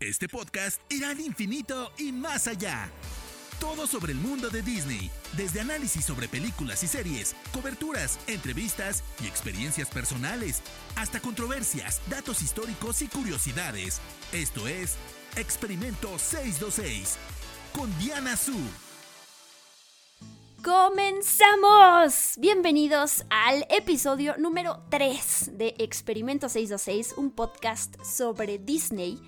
Este podcast irá al infinito y más allá. Todo sobre el mundo de Disney, desde análisis sobre películas y series, coberturas, entrevistas y experiencias personales, hasta controversias, datos históricos y curiosidades. Esto es Experimento 626 con Diana Su. ¡Comenzamos! Bienvenidos al episodio número 3 de Experimento 626, un podcast sobre Disney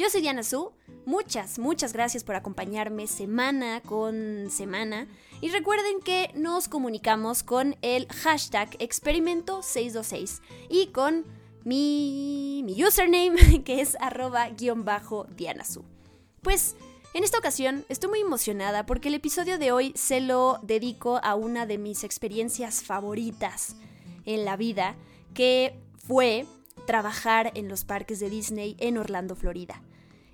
yo soy Diana Su. Muchas, muchas gracias por acompañarme semana con semana. Y recuerden que nos comunicamos con el hashtag experimento626 y con mi, mi username que es arroba guion bajo Diana Su. Pues en esta ocasión estoy muy emocionada porque el episodio de hoy se lo dedico a una de mis experiencias favoritas en la vida, que fue trabajar en los parques de Disney en Orlando, Florida.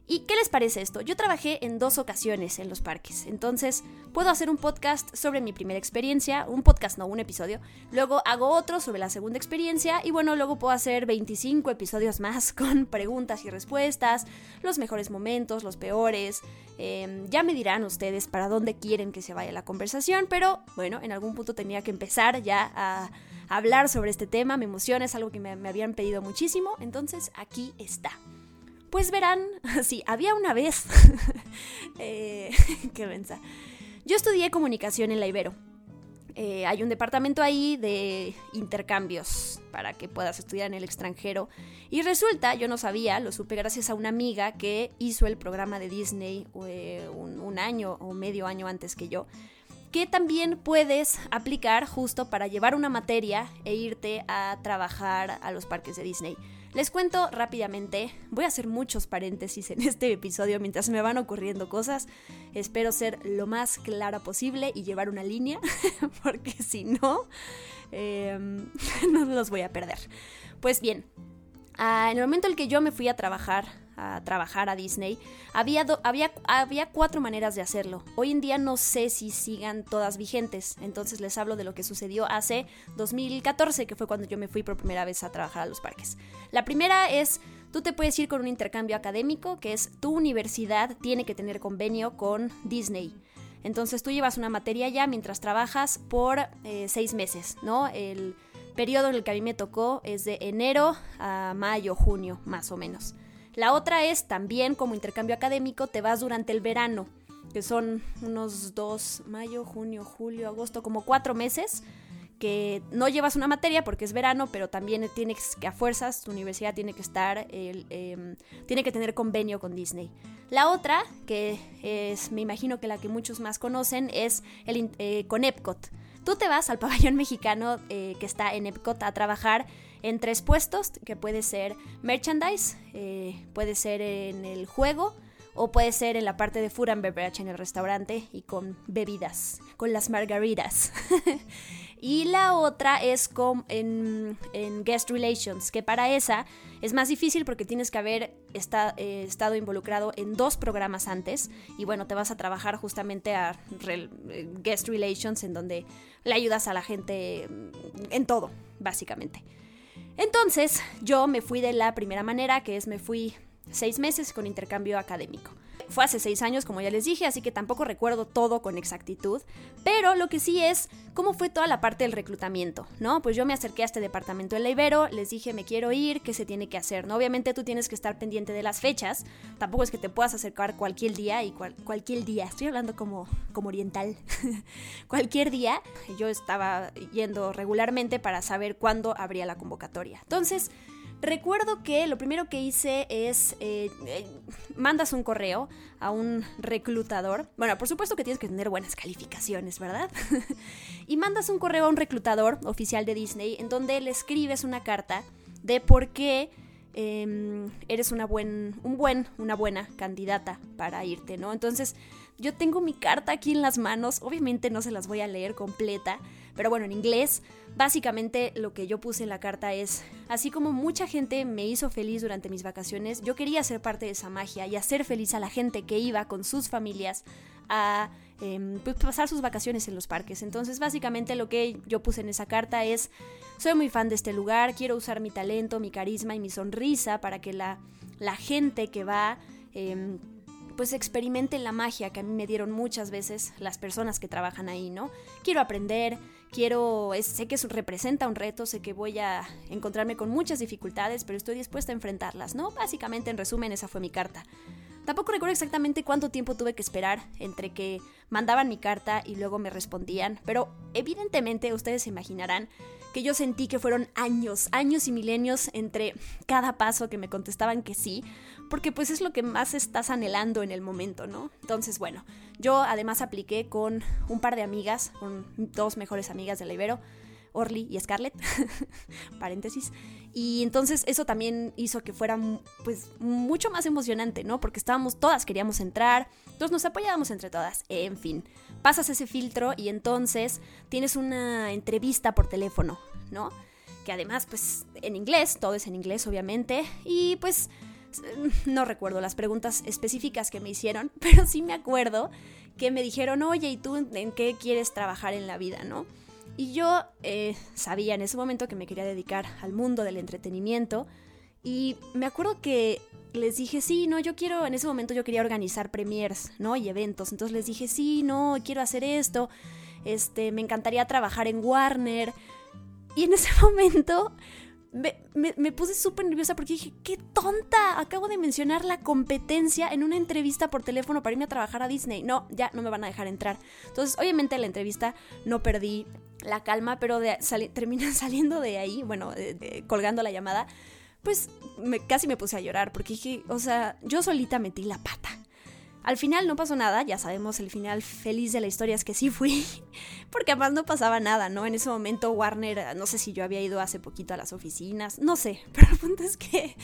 ¿Y qué les parece esto? Yo trabajé en dos ocasiones en los parques, entonces puedo hacer un podcast sobre mi primera experiencia, un podcast no, un episodio, luego hago otro sobre la segunda experiencia y bueno, luego puedo hacer 25 episodios más con preguntas y respuestas, los mejores momentos, los peores, em, ya me dirán ustedes para dónde quieren que se vaya la conversación, pero bueno, en algún punto tenía que empezar ya a hablar sobre este tema, me emociona, es algo que me, me habían pedido muchísimo, entonces aquí está. Pues verán, sí, había una vez. eh, qué mensa. Yo estudié comunicación en la Ibero. Eh, hay un departamento ahí de intercambios para que puedas estudiar en el extranjero. Y resulta, yo no sabía, lo supe gracias a una amiga que hizo el programa de Disney eh, un año o medio año antes que yo que también puedes aplicar justo para llevar una materia e irte a trabajar a los parques de Disney. Les cuento rápidamente, voy a hacer muchos paréntesis en este episodio mientras me van ocurriendo cosas. Espero ser lo más clara posible y llevar una línea, porque si no, em, no los voy a perder. Pues bien, ah, en el momento en que yo me fui a trabajar a trabajar a Disney, había, había, había cuatro maneras de hacerlo. Hoy en día no sé si sigan todas vigentes, entonces les hablo de lo que sucedió hace 2014, que fue cuando yo me fui por primera vez a trabajar a los parques. La primera es, tú te puedes ir con un intercambio académico, que es tu universidad tiene que tener convenio con Disney. Entonces tú llevas una materia ya mientras trabajas por eh, seis meses, ¿no? El periodo en el que a mí me tocó es de enero a mayo, junio, más o menos. La otra es también como intercambio académico, te vas durante el verano, que son unos dos, mayo, junio, julio, agosto, como cuatro meses que no llevas una materia porque es verano, pero también tienes que a fuerzas, tu universidad tiene que estar, em, tiene que tener convenio con Disney. La otra, que es, me imagino que la que muchos más conocen, es el, eh, con Epcot. Tú te vas al pabellón mexicano eh, que está en Epcot a trabajar en tres puestos, que puede ser merchandise, eh, puede ser en el juego o puede ser en la parte de food and beverage en el restaurante y con bebidas, con las margaritas. y la otra es con, en, guest relations, que para esa es más difícil porque tienes que haber eh, estado involucrado en dos programas antes y bueno, te vas a trabajar justamente a guest relations en donde le ayudas a la gente en todo, básicamente. Entonces yo me fui de la primera manera, que es me fui seis meses con intercambio académico. Fue hace seis años, como ya les dije, así que tampoco recuerdo todo con exactitud, pero lo que sí es cómo fue toda la parte del reclutamiento, ¿no? Pues yo me acerqué a este departamento de la Ibero, les dije, me quiero ir, ¿qué se tiene que hacer? ¿no? Obviamente tú tienes que estar pendiente de las fechas, tampoco es que te puedas acercar cualquier día y cualquier día, estoy hablando como, como oriental, cualquier día, yo estaba yendo regularmente para saber cuándo habría la convocatoria. Entonces, Recuerdo que lo primero que hice es, eh, eh, mandas un correo a un reclutador. Bueno, por supuesto que tienes que tener buenas calificaciones, ¿verdad? y mandas un correo a un reclutador oficial de Disney en donde le escribes una carta de por qué em, eres una, buen, un buen, una buena candidata para irte, ¿no? Entonces, yo tengo mi carta aquí en las manos, obviamente no se las voy a leer completa, pero bueno, en inglés, básicamente lo que yo puse en la carta es, así como mucha gente me hizo feliz durante mis vacaciones, yo quería ser parte de esa magia y hacer feliz a la gente que iba con sus familias a em, pues, pasar sus vacaciones en los parques. Entonces, básicamente lo que yo puse en esa carta es, soy muy fan de este lugar, quiero usar mi talento, mi carisma y mi sonrisa para que la, gente que va em, pues experimenten la magia que a mí me dieron muchas veces las personas que trabajan ahí, ¿no? Quiero aprender, quiero, sé que representa un reto, sé que voy a encontrarme con muchas dificultades, pero estoy dispuesta a enfrentarlas, ¿no? Básicamente, en resumen, esa fue mi carta. Tampoco recuerdo exactamente cuánto tiempo tuve que esperar entre que mandaban mi carta y luego me respondían, pero evidentemente ustedes se imaginarán que yo sentí que fueron años, años y milenios entre cada paso que me contestaban que sí, porque pues es lo que más estás anhelando en el momento, ¿no? Entonces, bueno, yo además apliqué con un par de amigas, con dos mejores amigas de la Ibero, Orly y Scarlett, paréntesis. Y entonces eso también hizo que fuera pues mucho más emocionante, ¿no? Porque estábamos, todas queríamos entrar, entonces nos apoyábamos entre todas, en fin. Pasas ese filtro y entonces tienes una entrevista por teléfono, ¿no? Que además pues en inglés, todo es en inglés obviamente, y pues no recuerdo las preguntas específicas que me hicieron, pero sí me acuerdo que me dijeron, oye, ¿y tú en qué quieres trabajar en la vida, no? Y yo eh, sabía en ese momento que me quería dedicar al mundo del entretenimiento. Y me acuerdo que les dije, sí, no, yo quiero, en ese momento yo quería organizar premiers, ¿no? Y eventos. Entonces les dije, sí, no, quiero hacer esto. Este, me encantaría trabajar en Warner. Y en ese momento me, puse súper nerviosa porque dije, qué tonta, acabo de mencionar la competencia en una entrevista por teléfono para irme a trabajar a Disney. No, ya no me van a dejar entrar. Entonces, obviamente la entrevista no perdí la calma, pero de, terminan saliendo de ahí, bueno, colgando la llamada, pues casi me puse a llorar porque dije, o sea, yo solita metí la pata. Al final no pasó nada, ya sabemos el final feliz de la historia es que sí fui, porque además no pasaba nada, ¿no? En ese momento Warner, no sé si yo había ido hace poquito a las oficinas, no sé, pero el punto es que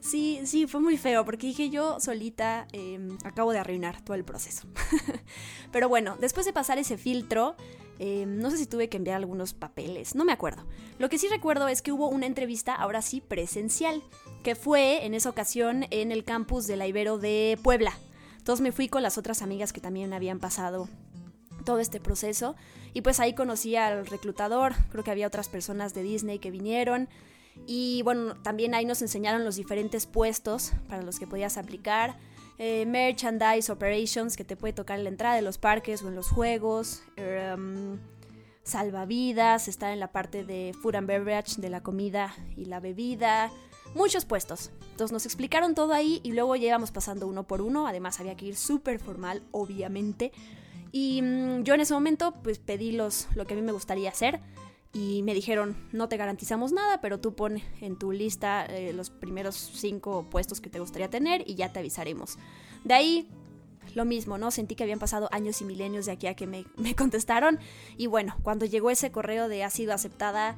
sí, sí, fue muy feo, porque dije yo solita em, acabo de arruinar todo el proceso. pero bueno, después de pasar ese filtro, em, no sé si tuve que enviar algunos papeles, no me acuerdo. Lo que sí recuerdo es que hubo una entrevista, ahora sí, presencial, que fue en esa ocasión en el campus de la Ibero de Puebla. Entonces me fui con las otras amigas que también habían pasado todo este proceso y pues ahí conocí al reclutador, creo que había otras personas de Disney que vinieron y bueno, también ahí nos enseñaron los diferentes puestos para los que podías aplicar. Eh, merchandise operations que te puede tocar en la entrada de los parques o en los juegos. Em, salvavidas, estar en la parte de food and beverage, de la comida y la bebida muchos puestos. Entonces nos explicaron todo ahí y luego ya íbamos pasando uno por uno. Además había que ir súper formal, obviamente. Y mm, yo en ese momento pues pedí los, lo que a mí me gustaría hacer. Y me dijeron, no te garantizamos nada, pero tú pon en tu lista eh, los primeros cinco puestos que te gustaría tener y ya te avisaremos. De ahí lo mismo, ¿no? Sentí que habían pasado años y milenios de aquí a que me, me contestaron. Y bueno, cuando llegó ese correo de ha sido aceptada,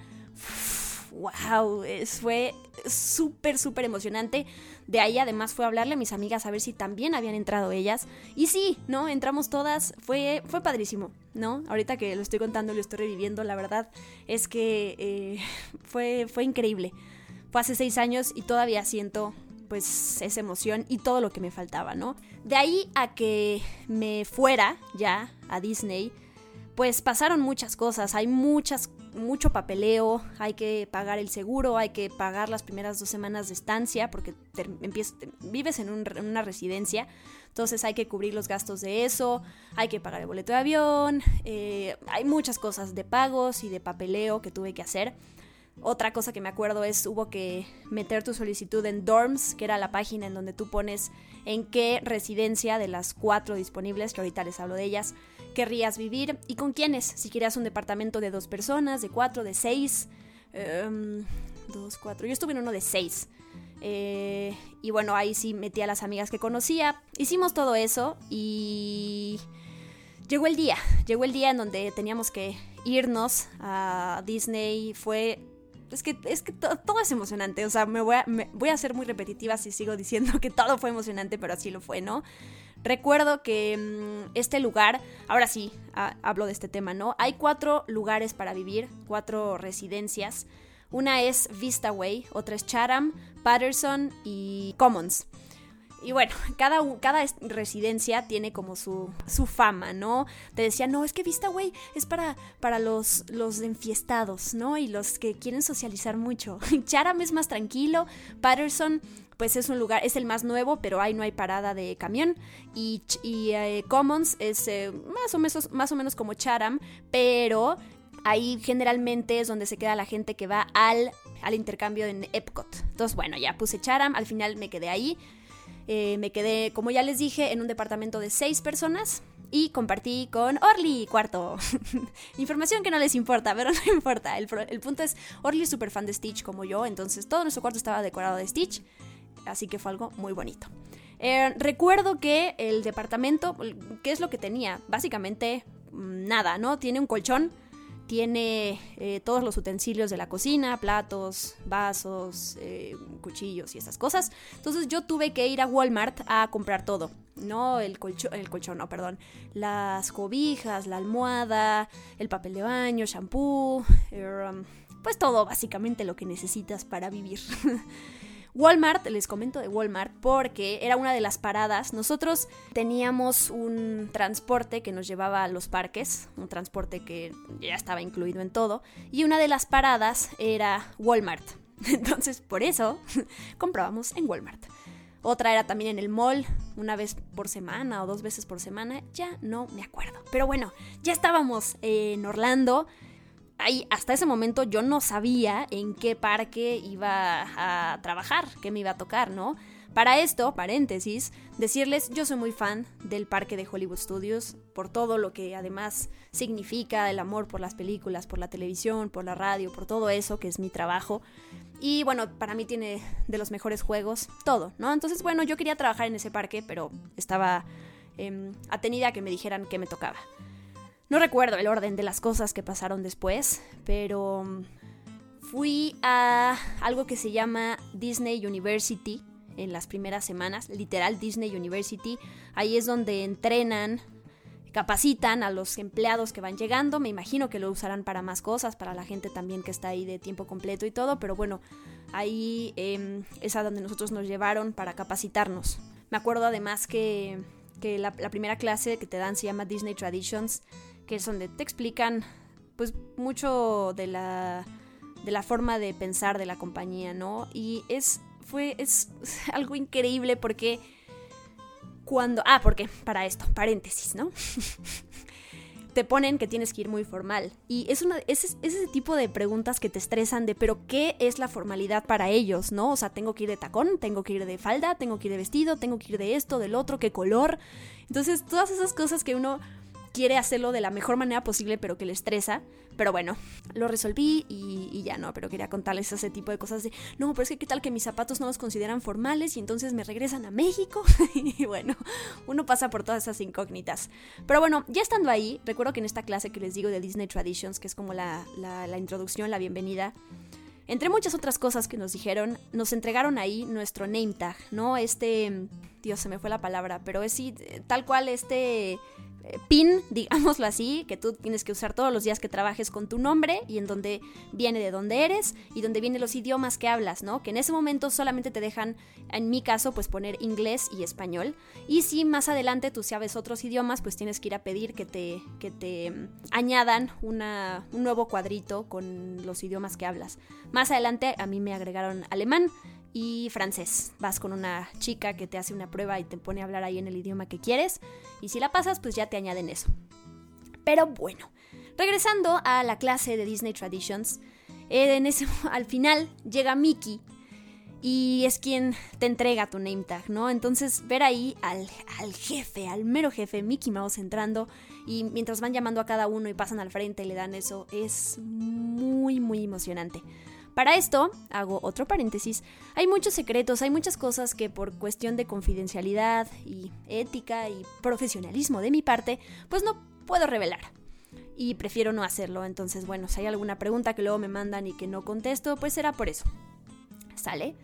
wow, fue súper, súper emocionante. De ahí además fue a hablarle a mis amigas a ver si también habían entrado ellas. Y sí, ¿no? Entramos todas, fue, fue padrísimo, ¿no? Ahorita que lo estoy contando, lo estoy reviviendo, la verdad es que eh, fue, fue increíble. Fue hace seis años y todavía siento pues esa emoción y todo lo que me faltaba, ¿no? De ahí a que me fuera ya a Disney, pues pasaron muchas cosas, hay muchas mucho papeleo, hay que pagar el seguro, hay que pagar las primeras dos semanas de estancia porque vives en, una residencia, entonces hay que cubrir los gastos de eso, hay que pagar el boleto de avión, eh, hay muchas cosas de pagos y de papeleo que tuve que hacer. Otra cosa que me acuerdo es hubo que meter tu solicitud en Dorms, que era la página en donde tú pones en qué residencia de las cuatro disponibles, que ahorita les hablo de ellas, querrías vivir y con quiénes. Si querías un departamento de dos personas, de cuatro, de seis. Em, dos, cuatro. Yo estuve en uno de seis. Eh, y bueno, ahí sí metí a las amigas que conocía. Hicimos todo eso y llegó el día. Llegó el día en donde teníamos que irnos a Disney. Fue es que, es que todo es emocionante. O sea, me voy, a, me voy a ser muy repetitiva si sigo diciendo que todo fue emocionante, pero así lo fue, ¿no? Recuerdo que mm, este lugar, ahora sí, hablo de este tema, ¿no? Hay cuatro lugares para vivir, cuatro residencias. Una es Vistaway, otra es Chatham, Patterson y Commons. Y bueno, cada, cada residencia tiene como su, su fama, ¿no? Te decía, no, es que Vista güey, es para, para los, los enfiestados, ¿no? Y los que quieren socializar mucho. Chatham es más tranquilo, Patterson pues es un lugar, es el más nuevo, pero ahí no hay parada de camión. Y, eh, Commons es eh, más, o menos, más o menos como Chatham, pero ahí generalmente es donde se queda la gente que va al, al intercambio en Epcot. Entonces, bueno, ya puse Chatham, al final me quedé ahí. Eh, me quedé, como ya les dije, en un departamento de seis personas y compartí con Orly, cuarto. Información que no les importa, pero no importa. El, punto es, Orly es súper fan de Stitch como yo, entonces todo nuestro cuarto estaba decorado de Stitch, así que fue algo muy bonito. Eh, recuerdo que el departamento, ¿qué es lo que tenía? Básicamente mm, nada, ¿no? Tiene un colchón tiene eh, todos los utensilios de la cocina, platos, vasos, eh, cuchillos y esas cosas. Entonces yo tuve que ir a Walmart a comprar todo. No el colchón, el colchón, no, perdón. Las cobijas, la almohada, el papel de baño, shampoo, pues todo básicamente lo que necesitas para vivir. Walmart, les comento de Walmart porque era una de las paradas. Nosotros teníamos un transporte que nos llevaba a los parques, un transporte que ya estaba incluido en todo, y una de las paradas era Walmart. Entonces, por eso comprábamos en Walmart. Otra era también en el mall, una vez por semana o dos veces por semana, ya no me acuerdo. Pero bueno, ya estábamos en Orlando hasta ese momento yo no sabía en qué parque iba a trabajar, qué me iba a tocar, ¿no? Para esto, paréntesis, decirles, yo soy muy fan del parque de Hollywood Studios, por todo lo que además significa el amor por las películas, por la televisión, por la radio, por todo eso, que es mi trabajo. Y bueno, para mí tiene de los mejores juegos, todo, ¿no? Entonces, bueno, yo quería trabajar en ese parque, pero estaba eh, atenida a que me dijeran qué me tocaba. No recuerdo el orden de las cosas que pasaron después, pero mm, fui a algo que se llama Disney University en las primeras semanas, literal Disney University. Ahí es donde entrenan, capacitan a los empleados que van llegando. Me imagino que lo usarán para más cosas, para la gente también que está ahí de tiempo completo y todo, pero bueno, ahí em, es a donde nosotros nos llevaron para capacitarnos. Me acuerdo además que, la primera clase que te dan se llama Disney Traditions que es donde te explican pues mucho de la, de la forma de pensar de la compañía, ¿no? Y es, fue, es algo increíble porque cuando, ah, porque para esto, paréntesis, ¿no? te ponen que tienes que ir muy formal. Y es, una, es, es, ese tipo de preguntas que te estresan de, pero ¿qué es la formalidad para ellos? ¿No? O sea, tengo que ir de tacón, tengo que ir de falda, tengo que ir de vestido, tengo que ir de esto, del otro, qué color. Entonces, todas esas cosas que uno quiere hacerlo de la mejor manera posible, pero que le estresa. Pero bueno, lo resolví y, ya no, pero quería contarles ese tipo de cosas de, no, pero es que qué tal que mis zapatos no los consideran formales y entonces me regresan a México. y bueno, uno pasa por todas esas incógnitas. Pero bueno, ya estando ahí, recuerdo que en esta clase que les digo de Disney Traditions, que es como la, la, introducción, la bienvenida, entre muchas otras cosas que nos dijeron, nos entregaron ahí nuestro name tag, ¿no? Este, Dios, se me fue la palabra, pero es tal cual este pin, digámoslo así, que tú tienes que usar todos los días que trabajes con tu nombre y en donde viene de dónde eres y donde vienen los idiomas que hablas, ¿no? Que en ese momento solamente te dejan, en mi caso, pues poner inglés y español. Y si más adelante tú sabes otros idiomas, pues tienes que ir a pedir que te, que te mm, añadan una, un nuevo cuadrito con los idiomas que hablas. Más adelante a mí me agregaron alemán y francés. Vas con una chica que te hace una prueba y te pone a hablar ahí en el idioma que quieres y si la pasas pues ya te añaden eso. Pero bueno, regresando a la clase de Disney Traditions, en ese, al final llega Mickey y es quien te entrega tu name tag, ¿no? Entonces ver ahí al, al, jefe, al mero jefe, Mickey Mouse entrando y mientras van llamando a cada uno y pasan al frente y le dan eso, es muy, muy emocionante. Para esto, hago otro paréntesis, hay muchos secretos, hay muchas cosas que por cuestión de confidencialidad y ética y profesionalismo de mi parte, pues no puedo revelar. Y prefiero no hacerlo, entonces bueno, si hay alguna pregunta que luego me mandan y que no contesto, pues será por eso. ¿Sale?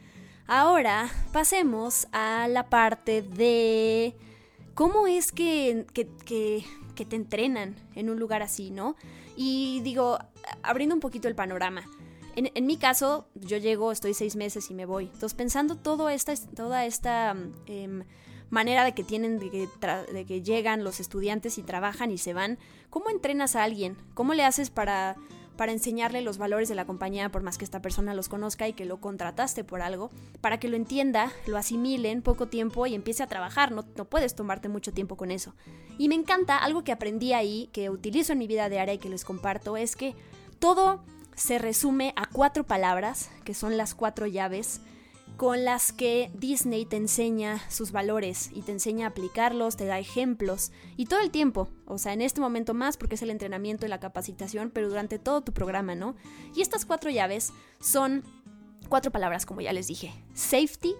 Ahora pasemos a la parte de cómo es que, que, que, te entrenan en un lugar así, ¿no? Y digo, abriendo un poquito el panorama. En, mi caso, yo llego, estoy seis meses y me voy. Entonces, pensando toda esta, toda esta em, manera de que tienen, de que, de que llegan los estudiantes y trabajan y se van, ¿cómo entrenas a alguien? ¿Cómo le haces para para enseñarle los valores de la compañía, por más que esta persona los conozca y que lo contrataste por algo, para que lo entienda, lo asimile en poco tiempo y empiece a trabajar. No, no puedes tomarte mucho tiempo con eso. Y me encanta, algo que aprendí ahí, que utilizo en mi vida diaria y que les comparto, es que todo se resume a cuatro palabras, que son las cuatro llaves con las que Disney te enseña sus valores y te enseña a aplicarlos, te da ejemplos y todo el tiempo, o sea, en este momento más porque es el entrenamiento y la capacitación, pero durante todo tu programa, ¿no? Y estas cuatro llaves son cuatro palabras, como ya les dije, safety,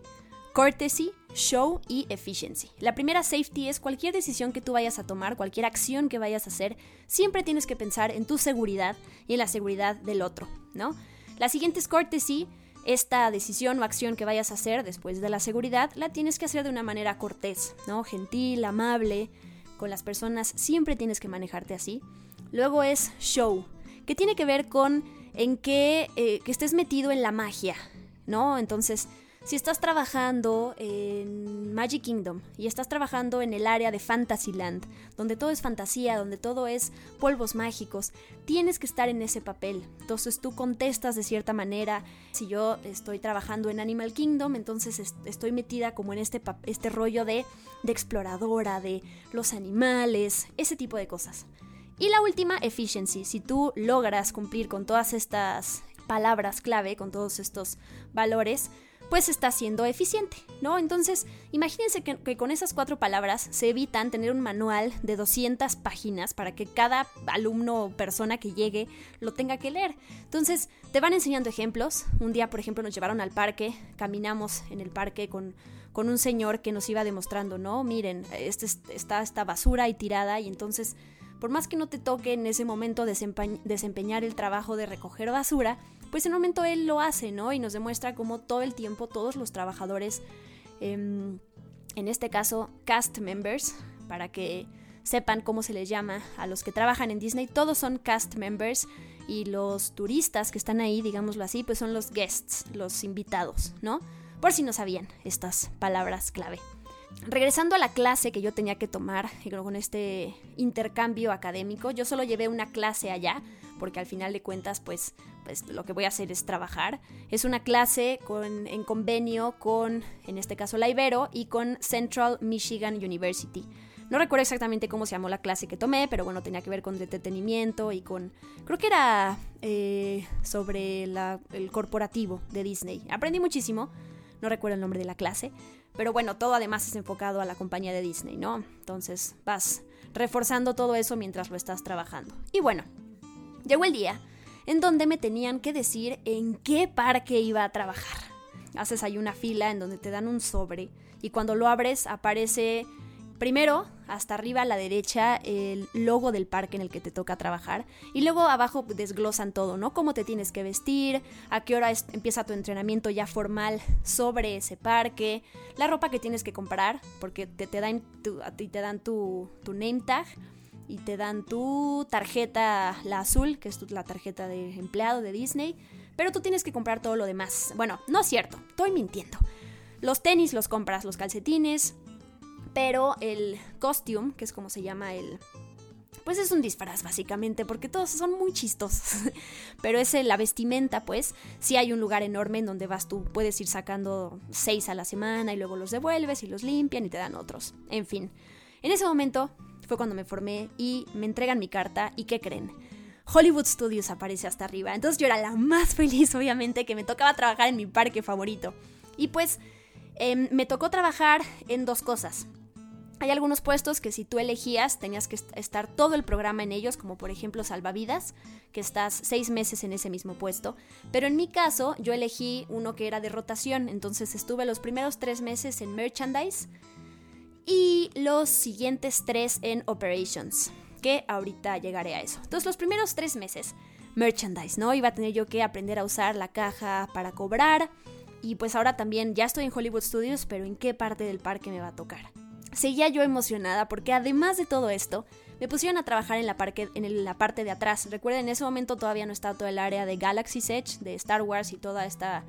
courtesy, show y efficiency. La primera safety es cualquier decisión que tú vayas a tomar, cualquier acción que vayas a hacer, siempre tienes que pensar en tu seguridad y en la seguridad del otro, ¿no? La siguiente es courtesy, esta decisión o acción que vayas a hacer después de la seguridad la tienes que hacer de una manera cortés, ¿no? Gentil, amable, con las personas siempre tienes que manejarte así. Luego es show, que tiene que ver con en que, eh, que estés metido en la magia, ¿no? Entonces, si estás trabajando en Magic Kingdom y estás trabajando en el área de Fantasyland, donde todo es fantasía, donde todo es polvos mágicos, tienes que estar en ese papel. Entonces tú contestas de cierta manera. Si yo estoy trabajando en Animal Kingdom, entonces estoy metida como en este, este rollo de, de exploradora, de los animales, ese tipo de cosas. Y la última, efficiency. Si tú logras cumplir con todas estas palabras clave, con todos estos valores, pues está siendo eficiente, ¿no? Entonces, imagínense que, con esas cuatro palabras se evitan tener un manual de 200 páginas para que cada alumno o persona que llegue lo tenga que leer. Entonces, te van enseñando ejemplos. Un día, por ejemplo, nos llevaron al parque, caminamos en el parque con, con un señor que nos iba demostrando, ¿no? Miren, este, está esta basura ahí tirada y entonces por más que no te toque en ese momento desempeñar el trabajo de recoger basura, pues en un momento él lo hace, ¿no? Y nos demuestra cómo todo el tiempo todos los trabajadores, em, en este caso cast members, para que sepan cómo se les llama a los que trabajan en Disney, todos son cast members y los turistas que están ahí, digámoslo así, pues son los guests, los invitados, ¿no? Por si no sabían estas palabras clave. Regresando a la clase que yo tenía que tomar con este intercambio académico, yo solo llevé una clase allá, porque al final de cuentas, pues, pues lo que voy a hacer es trabajar. Es una clase con, en convenio con, en este caso, la Ibero y con Central Michigan University. No recuerdo exactamente cómo se llamó la clase que tomé, pero bueno, tenía que ver con entretenimiento y con... Creo que era eh, sobre el corporativo de Disney. Aprendí muchísimo, no recuerdo el nombre de la clase, pero bueno, todo además es enfocado a la compañía de Disney, ¿no? Entonces vas reforzando todo eso mientras lo estás trabajando. Y bueno, Llegó el día en donde me tenían que decir en qué parque iba a trabajar. Haces ahí una fila en donde te dan un sobre y cuando lo abres aparece primero hasta arriba a la derecha el logo del parque en el que te toca trabajar y luego abajo desglosan todo, ¿no? Cómo te tienes que vestir, a qué hora empieza tu entrenamiento ya formal sobre ese parque, la ropa que tienes que comprar porque te, te dan a ti te dan tu, tu name tag y te dan tu tarjeta, la azul, que es la tarjeta de empleado de Disney, pero tú tienes que comprar todo lo demás. Bueno, no es cierto, estoy mintiendo. Los tenis los compras, los calcetines, pero el costume, que es como se llama el... Pues es un disfraz básicamente, porque todos son muy chistosos. Pero es la vestimenta, pues. Si hay un lugar enorme en donde vas tú, puedes ir sacando seis a la semana y luego los devuelves y los limpian y te dan otros. En fin, en ese momento fue cuando me formé y me entregan mi carta y ¿qué creen? Hollywood Studios aparece hasta arriba. Entonces yo era la más feliz, obviamente, que me tocaba trabajar en mi parque favorito. Y pues em, me tocó trabajar en dos cosas. Hay algunos puestos que si tú elegías tenías que estar todo el programa en ellos, como por ejemplo salvavidas, que estás seis meses en ese mismo puesto. Pero en mi caso yo elegí uno que era de rotación, entonces estuve los primeros tres meses en merchandise y los siguientes tres en operations, que ahorita llegaré a eso. Entonces los primeros tres meses, merchandise, ¿no? Iba a tener yo que aprender a usar la caja para cobrar y pues ahora también ya estoy en Hollywood Studios, pero ¿en qué parte del parque me va a tocar? Seguía yo emocionada porque además de todo esto, me pusieron a trabajar en la, parque, en la parte de atrás. Recuerden, en ese momento todavía no estaba todo el área de Galaxy's Edge, de Star Wars y toda esta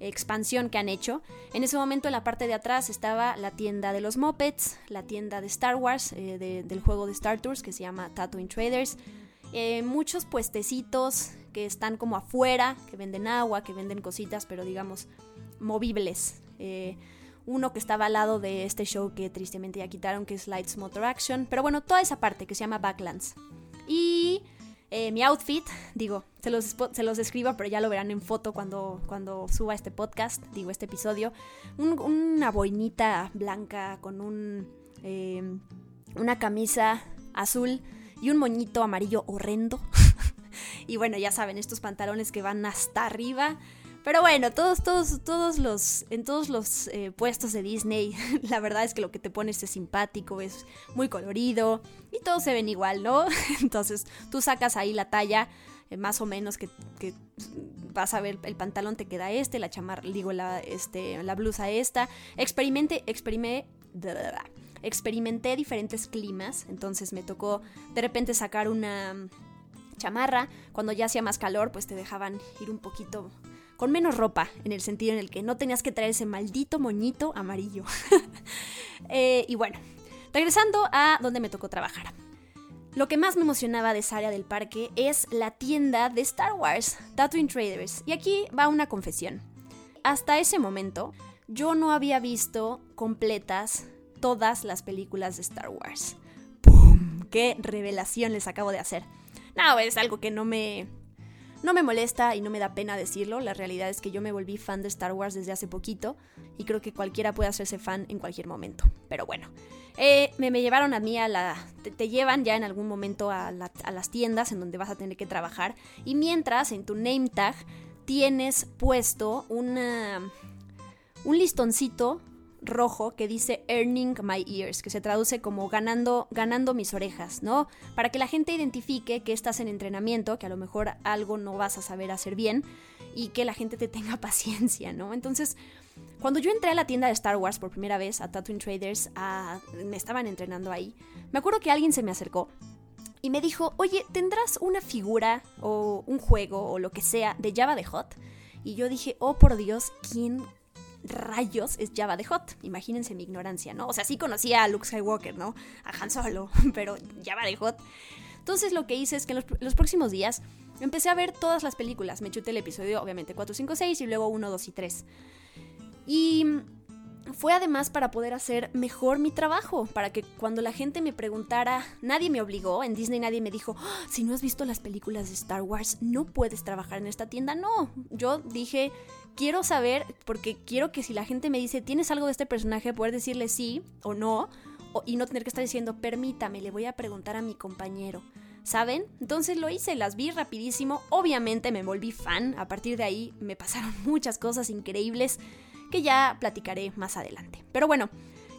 expansión que han hecho. En ese momento en la parte de atrás estaba la tienda de los Muppets, la tienda de Star Wars, eh, del juego de Star Tours que se llama Tatooine Traders, eh, muchos puestecitos que están como afuera, que venden agua, que venden cositas, pero digamos movibles. Eh, uno que estaba al lado de este show que tristemente ya quitaron, que es Lights Motor Action. Pero bueno, toda esa parte que se llama Backlands. Y eh, mi outfit, digo, se los, se los escribo, pero ya lo verán en foto cuando, cuando suba este podcast, digo, este episodio. una boinita blanca con un, eh, una camisa azul y un moñito amarillo horrendo. y bueno, ya saben, estos pantalones que van hasta arriba. Pero bueno, todos, todos, todos los, en todos los eh, puestos de Disney, la verdad es que lo que te pones es simpático, es muy colorido y todos se ven igual, ¿no? Entonces tú sacas ahí la talla, eh, más o menos que, vas a ver el pantalón te queda este, la chamarra, digo, la, este, la blusa esta. Experimente, experimenté, experimenté diferentes climas, entonces me tocó de repente sacar una chamarra, cuando ya hacía más calor, pues te dejaban ir un poquito con menos ropa, en el sentido en el que no tenías que traer ese maldito moñito amarillo. Eh, y bueno, regresando a donde me tocó trabajar. Lo que más me emocionaba de esa área del parque es la tienda de Star Wars, Tatooine Traders. Y aquí va una confesión. Hasta ese momento, yo no había visto completas todas las películas de Star Wars. ¡Pum! ¡Qué revelación les acabo de hacer! No, es algo que no me no me molesta y no me da pena decirlo, la realidad es que yo me volví fan de Star Wars desde hace poquito y creo que cualquiera puede hacerse fan en cualquier momento. Pero bueno, eh, me, llevaron a mí a la... Te, llevan ya en algún momento a, a las tiendas en donde vas a tener que trabajar y mientras en tu name tag tienes puesto una, un listoncito rojo que dice Earning My Ears, que se traduce como ganando, ganando mis orejas, ¿no? Para que la gente identifique que estás en entrenamiento, que a lo mejor algo no vas a saber hacer bien y que la gente te tenga paciencia, ¿no? Entonces, cuando yo entré a la tienda de Star Wars por primera vez, a Tatooine Traders, me estaban entrenando ahí, me acuerdo que alguien se me acercó y me dijo, oye, ¿tendrás una figura o un juego o lo que sea de Java de Hot? Y yo dije, oh por Dios, ¿quién rayos es Java de Hot? Imagínense mi ignorancia, ¿no? O sea, sí conocía a Luke Skywalker, ¿no? A Han Solo, pero Java de Hot. Entonces lo que hice es que en los, próximos días empecé a ver todas las películas. Me chuté el episodio, obviamente, 4, 5, 6 y luego 1, 2 y 3. Y fue además para poder hacer mejor mi trabajo, para que cuando la gente me preguntara, nadie me obligó, en Disney nadie me dijo, ah, si no has visto las películas de Star Wars, no puedes trabajar en esta tienda. No, yo dije, quiero saber, porque quiero que si la gente me dice, ¿tienes algo de este personaje? Poder decirle sí o no, y no tener que estar diciendo, permítame, le voy a preguntar a mi compañero. ¿Saben? Entonces lo hice, las vi rapidísimo, obviamente me volví fan, a partir de ahí me pasaron muchas cosas increíbles que ya platicaré más adelante. Pero bueno,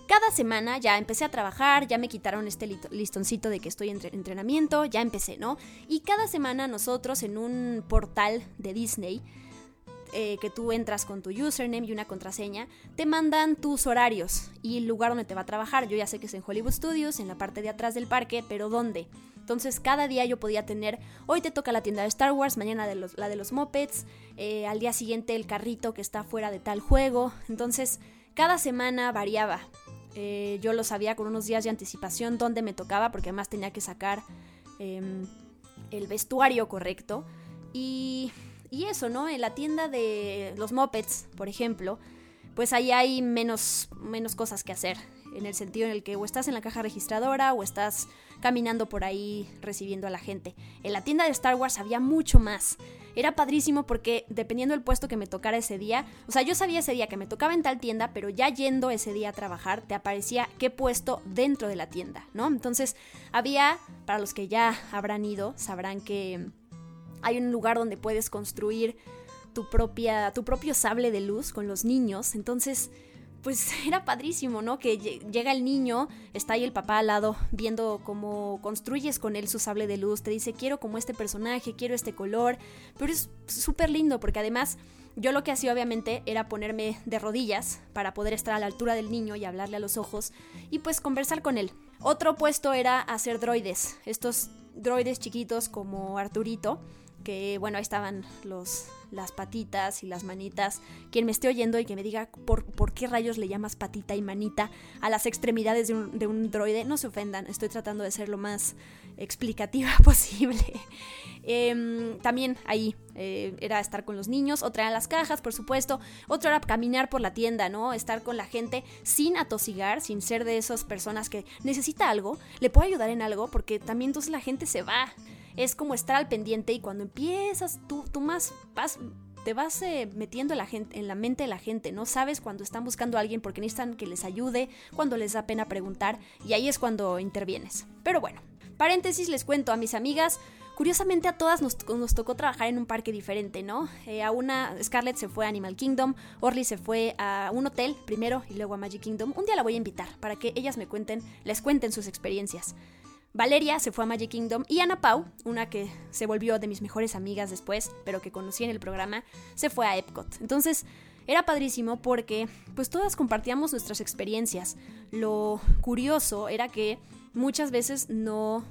cada semana ya empecé a trabajar, ya me quitaron este listoncito de que estoy en entrenamiento, ya empecé, ¿no? Y cada semana nosotros en un portal de Disney, eh, que tú entras con tu username y una contraseña, te mandan tus horarios y el lugar donde te va a trabajar. Yo ya sé que es en Hollywood Studios, en la parte de atrás del parque, pero ¿dónde? Entonces cada día yo podía tener, hoy te toca la tienda de Star Wars, mañana de los, la de los Mopeds, eh, al día siguiente el carrito que está fuera de tal juego. Entonces cada semana variaba. Eh, yo lo sabía con unos días de anticipación dónde me tocaba, porque además tenía que sacar em, el vestuario correcto. Y, y eso, ¿no? En la tienda de los Mopeds, por ejemplo, pues ahí hay menos, menos cosas que hacer en el sentido en el que o estás en la caja registradora o estás caminando por ahí recibiendo a la gente. En la tienda de Star Wars había mucho más. Era padrísimo porque dependiendo del puesto que me tocara ese día, o sea, yo sabía ese día que me tocaba en tal tienda, pero ya yendo ese día a trabajar, te aparecía qué puesto dentro de la tienda, ¿no? Entonces, había, para los que ya habrán ido, sabrán que hay un lugar donde puedes construir tu propia tu propio sable de luz con los niños, entonces pues era padrísimo, ¿no? Que llega el niño, está ahí el papá al lado viendo cómo construyes con él su sable de luz, te dice quiero como este personaje, quiero este color, pero es súper lindo porque además yo lo que hacía obviamente era ponerme de rodillas para poder estar a la altura del niño y hablarle a los ojos y pues conversar con él. Otro puesto era hacer droides, estos droides chiquitos como Arturito que bueno, ahí estaban los, las patitas y las manitas. Quien me esté oyendo y que me diga por, por qué rayos le llamas patita y manita a las extremidades de un, de un droide, no se ofendan, estoy tratando de ser lo más explicativa posible. Em, también ahí eh, era estar con los niños, otra era las cajas, por supuesto, otra era caminar por la tienda, ¿no? Estar con la gente sin atosigar, sin ser de esas personas que necesita algo, le puedo ayudar en algo, porque también entonces la gente se va. Es como estar al pendiente y cuando empiezas, tú, tú más vas te vas eh, metiendo en la, gente, en la mente de la gente, ¿no? Sabes cuando están buscando a alguien porque necesitan que les ayude, cuando les da pena preguntar, y ahí es cuando intervienes. Pero bueno, paréntesis les cuento a mis amigas, Curiosamente a todas nos, tocó trabajar en un parque diferente, ¿no? Eh, a una, Scarlett se fue a Animal Kingdom, Orly se fue a un hotel primero y luego a Magic Kingdom. Un día la voy a invitar para que ellas me cuenten, les cuenten sus experiencias. Valeria se fue a Magic Kingdom y Ana Pau, una que se volvió de mis mejores amigas después, pero que conocí en el programa, se fue a Epcot. Entonces, era padrísimo porque pues todas compartíamos nuestras experiencias. Lo curioso era que muchas veces no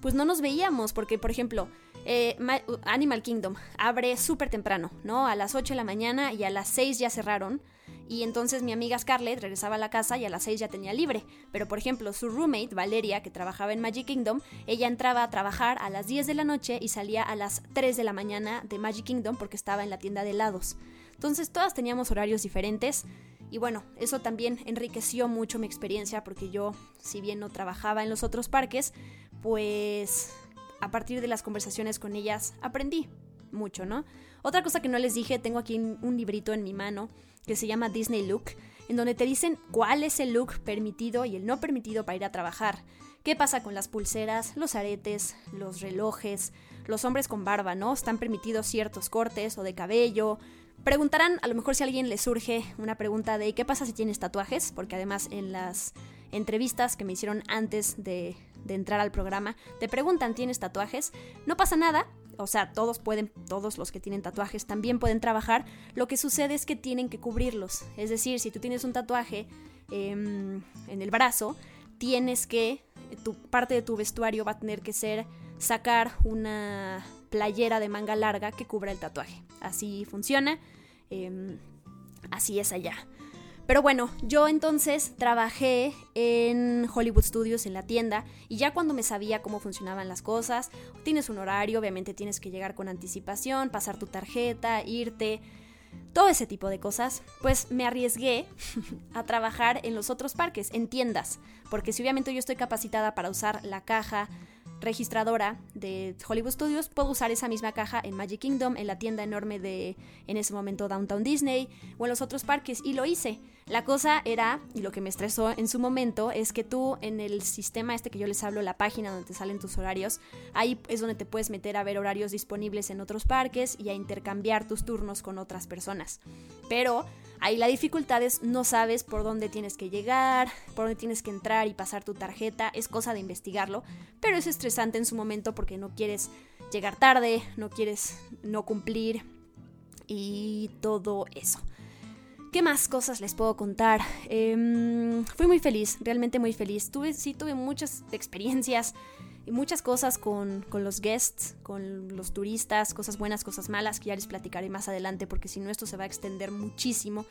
pues no nos veíamos, porque por ejemplo, eh, Animal Kingdom abre súper temprano, ¿no? A las 8 de la mañana y a las 6 ya cerraron. Y entonces mi amiga Scarlett regresaba a la casa y a las 6 ya tenía libre. Pero por ejemplo, su roommate, Valeria, que trabajaba en Magic Kingdom, ella entraba a trabajar a las 10 de la noche y salía a las 3 de la mañana de Magic Kingdom porque estaba en la tienda de helados. Entonces todas teníamos horarios diferentes. Y bueno, eso también enriqueció mucho mi experiencia porque yo, si bien no trabajaba en los otros parques, pues a partir de las conversaciones con ellas aprendí mucho, ¿no? Otra cosa que no les dije, tengo aquí un librito en mi mano que se llama Disney Look, en donde te dicen cuál es el look permitido y el no permitido para ir a trabajar. ¿Qué pasa con las pulseras, los aretes, los relojes, los hombres con barba, ¿no? Están permitidos ciertos cortes o de cabello. Preguntarán, a lo mejor si a alguien le surge una pregunta de ¿qué pasa si tienes tatuajes? Porque además en las entrevistas que me hicieron antes de, entrar al programa, te preguntan, ¿tienes tatuajes? No pasa nada, o sea, todos pueden, todos los que tienen tatuajes también pueden trabajar. Lo que sucede es que tienen que cubrirlos. Es decir, si tú tienes un tatuaje em, en el brazo, tienes que, tu parte de tu vestuario va a tener que ser sacar una playera de manga larga que cubra el tatuaje. Así funciona. Em, así es allá. Pero bueno, yo entonces trabajé en Hollywood Studios en la tienda y ya cuando me sabía cómo funcionaban las cosas, tienes un horario, obviamente tienes que llegar con anticipación, pasar tu tarjeta, irte, todo ese tipo de cosas, pues me arriesgué a trabajar en los otros parques, en tiendas, porque si obviamente yo estoy capacitada para usar la caja, registradora de Hollywood Studios, puedo usar esa misma caja en Magic Kingdom, en la tienda enorme de en ese momento Downtown Disney o en los otros parques y lo hice. La cosa era, y lo que me estresó en su momento, es que tú en el sistema este que yo les hablo, la página donde te salen tus horarios, ahí es donde te puedes meter a ver horarios disponibles en otros parques y a intercambiar tus turnos con otras personas. Pero Ahí la dificultad es no sabes por dónde tienes que llegar, por dónde tienes que entrar y pasar tu tarjeta, es cosa de investigarlo, pero es estresante en su momento porque no quieres llegar tarde, no quieres no cumplir y todo eso. ¿Qué más cosas les puedo contar? Em, fui muy feliz, realmente muy feliz. Tuve, sí, tuve muchas experiencias y muchas cosas con, con, los guests, con los turistas, cosas buenas, cosas malas, que ya les platicaré más adelante, porque si no esto se va a extender muchísimo.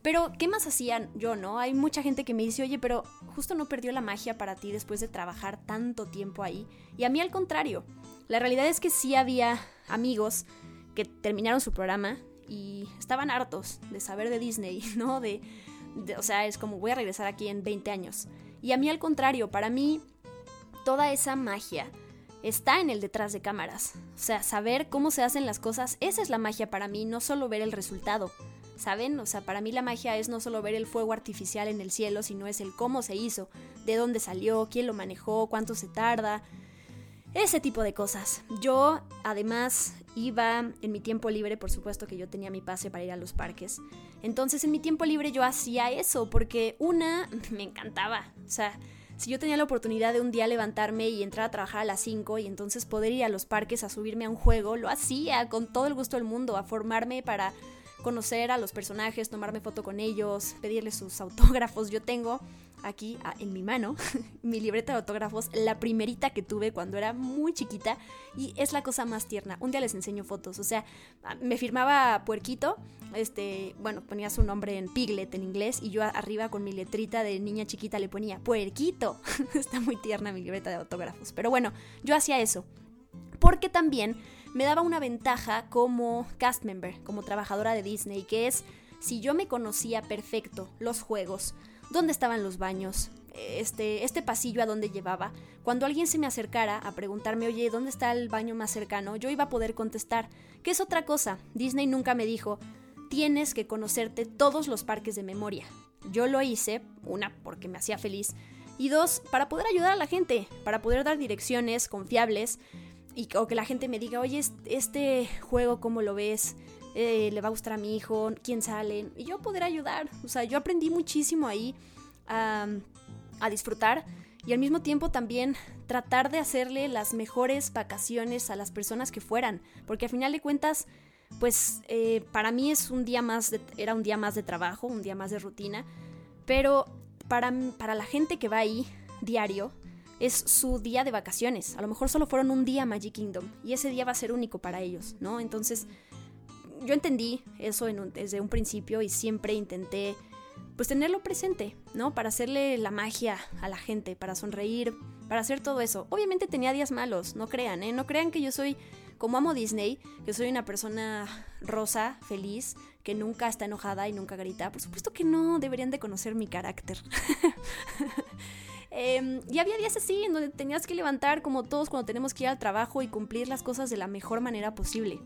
Pero, ¿qué más hacían yo, no? Hay mucha gente que me dice, oye, pero justo no perdió la magia para ti después de trabajar tanto tiempo ahí. Y a mí al contrario, la realidad es que sí había amigos que terminaron su programa y estaban hartos de saber de Disney, ¿no? De, de, o sea, es como voy a regresar aquí en 20 años. Y a mí al contrario, para mí toda esa magia está en el detrás de cámaras. O sea, saber cómo se hacen las cosas, esa es la magia para mí, no solo ver el resultado. ¿Saben? O sea, para mí la magia es no solo ver el fuego artificial en el cielo, sino es el cómo se hizo, de dónde salió, quién lo manejó, cuánto se tarda, ese tipo de cosas. Yo, además, iba en mi tiempo libre, por supuesto que yo tenía mi pase para ir a los parques. Entonces, en mi tiempo libre yo hacía eso, porque una, me encantaba. O sea, si yo tenía la oportunidad de un día levantarme y entrar a trabajar a las 5 y entonces poder ir a los parques a subirme a un juego, lo hacía con todo el gusto del mundo, a formarme para conocer a los personajes, tomarme foto con ellos, pedirles sus autógrafos. Yo tengo aquí ah, en mi mano mi libreta de autógrafos, la primerita que tuve cuando era muy chiquita y es la cosa más tierna. Un día les enseño fotos, o sea, ah, me firmaba Puerquito, este, bueno, ponía su nombre en Piglet en inglés y yo arriba con mi letrita de niña chiquita le ponía Puerquito. Está muy tierna mi libreta de autógrafos, pero bueno, yo hacía eso. Porque también me daba una ventaja como cast member, como trabajadora de Disney, que es si yo me conocía perfecto los juegos, dónde estaban los baños, este, este pasillo a dónde llevaba. Cuando alguien se me acercara a preguntarme, oye, ¿dónde está el baño más cercano? Yo iba a poder contestar, que es otra cosa. Disney nunca me dijo, tienes que conocerte todos los parques de memoria. Yo lo hice, una, porque me hacía feliz, y dos, para poder ayudar a la gente, para poder dar direcciones confiables y, o que la gente me diga, oye, este juego, ¿cómo lo ves? Eh, ¿Le va a gustar a mi hijo? ¿Quién sale? Y yo poder ayudar. O sea, yo aprendí muchísimo ahí a, disfrutar y al mismo tiempo también tratar de hacerle las mejores vacaciones a las personas que fueran. Porque al final de cuentas, pues eh, para mí es un día más de, era un día más de trabajo, un día más de rutina. Pero para, para la gente que va ahí diario, es su día de vacaciones. A lo mejor solo fueron un día a Magic Kingdom y ese día va a ser único para ellos, ¿no? Entonces, yo entendí eso desde un principio y siempre intenté pues tenerlo presente, ¿no? Para hacerle la magia a la gente, para sonreír, para hacer todo eso. Obviamente tenía días malos, no crean, ¿eh? No crean que yo soy, como amo Disney, que soy una persona rosa, feliz, que nunca está enojada y nunca grita. Por supuesto que no, deberían de conocer mi carácter. Em, y había días así en donde tenías que levantar como todos cuando tenemos que ir al trabajo y cumplir las cosas de la mejor manera posible.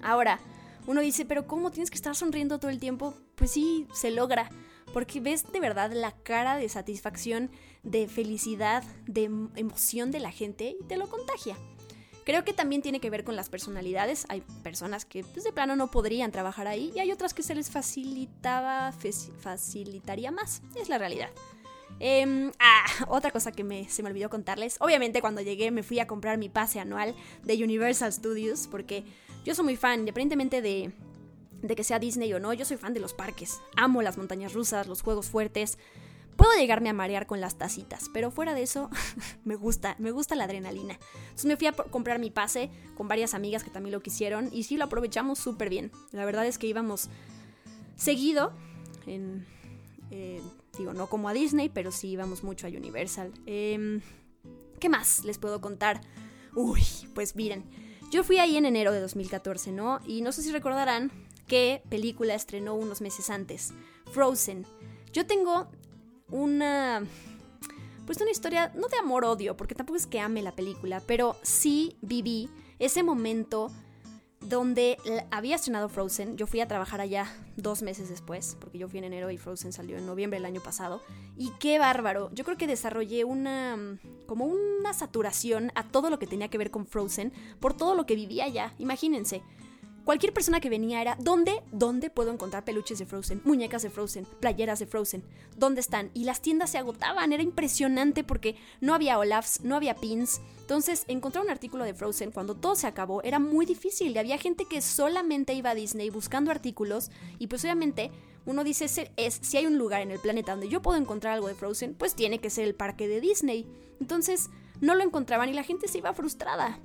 Ahora, uno dice, pero ¿cómo tienes que estar sonriendo todo el tiempo? Pues sí, se logra, porque ves de verdad la cara de satisfacción, de felicidad, de emoción de la gente y te lo contagia. Creo que también tiene que ver con las personalidades. Hay personas que pues, de plano no podrían trabajar ahí y hay otras que se les facilitaba, facilitaría más. Es la realidad. Em, ah, otra cosa que me, se me olvidó contarles. Obviamente cuando llegué me fui a comprar mi pase anual de Universal Studios porque yo soy muy fan, independientemente de, de que sea Disney o no, yo soy fan de los parques. Amo las montañas rusas, los juegos fuertes. Puedo llegarme a marear con las tacitas, pero fuera de eso, me gusta, me gusta la adrenalina. Entonces me fui a comprar mi pase con varias amigas que también lo quisieron y sí lo aprovechamos súper bien. La verdad es que íbamos seguido en... Eh, Digo, no como a Disney, pero sí íbamos mucho a Universal. Em, ¿Qué más les puedo contar? Uy, pues miren, yo fui ahí en enero de 2014, ¿no? Y no sé si recordarán qué película estrenó unos meses antes. Frozen. Yo tengo una... Pues una historia, no de amor-odio, porque tampoco es que ame la película, pero sí viví ese momento donde había estrenado Frozen. Yo fui a trabajar allá dos meses después, porque yo fui en enero y Frozen salió en noviembre del año pasado. Y qué bárbaro. Yo creo que desarrollé una como una saturación a todo lo que tenía que ver con Frozen por todo lo que vivía allá. Imagínense. Cualquier persona que venía era, ¿dónde? ¿Dónde puedo encontrar peluches de Frozen, muñecas de Frozen, playeras de Frozen? ¿Dónde están? Y las tiendas se agotaban, era impresionante porque no había Olafs, no había pins. Entonces, encontrar un artículo de Frozen cuando todo se acabó era muy difícil y había gente que solamente iba a Disney buscando artículos y pues obviamente uno dice, es, si hay un lugar en el planeta donde yo puedo encontrar algo de Frozen, pues tiene que ser el parque de Disney. Entonces, no lo encontraban y la gente se iba frustrada.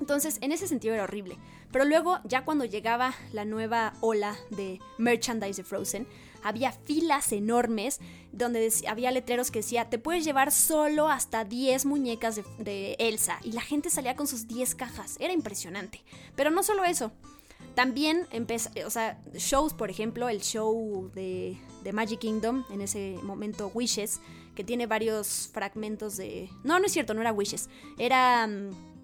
Entonces, en ese sentido era horrible. Pero luego, ya cuando llegaba la nueva ola de merchandise de Frozen, había filas enormes donde había letreros que decía, te puedes llevar solo hasta 10 muñecas de, Elsa. Y la gente salía con sus 10 cajas. Era impresionante. Pero no solo eso. También empezó, o sea, shows, por ejemplo, el show de, de Magic Kingdom, en ese momento Wishes, que tiene varios fragmentos de... No, no es cierto, no era Wishes. Era... Mm,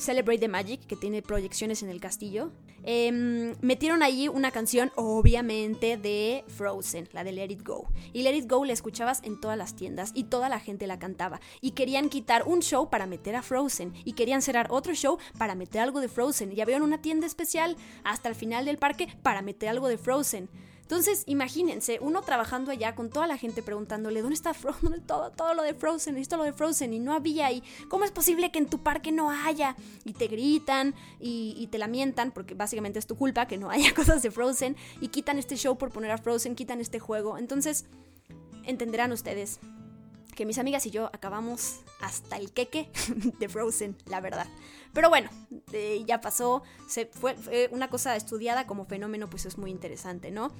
Celebrate the Magic, que tiene proyecciones en el castillo, em, metieron allí una canción, obviamente, de Frozen, la de Let It Go. Y Let It Go la escuchabas en todas las tiendas y toda la gente la cantaba. Y querían quitar un show para meter a Frozen. Y querían cerrar otro show para meter algo de Frozen. Y abrieron una tienda especial hasta el final del parque para meter algo de Frozen. Entonces, imagínense, uno trabajando allá con toda la gente preguntándole, ¿dónde está Frozen? Todo, todo lo de Frozen, necesito lo de Frozen y no había y ¿cómo es posible que en tu parque no haya? Y te gritan y, te lamentan porque básicamente es tu culpa que no haya cosas de Frozen y quitan este show por poner a Frozen, quitan este juego. Entonces, entenderán ustedes que mis amigas y yo acabamos hasta el queque de Frozen, la verdad. Pero bueno, eh, ya pasó, se fue, una cosa estudiada como fenómeno, pues es muy interesante, ¿no?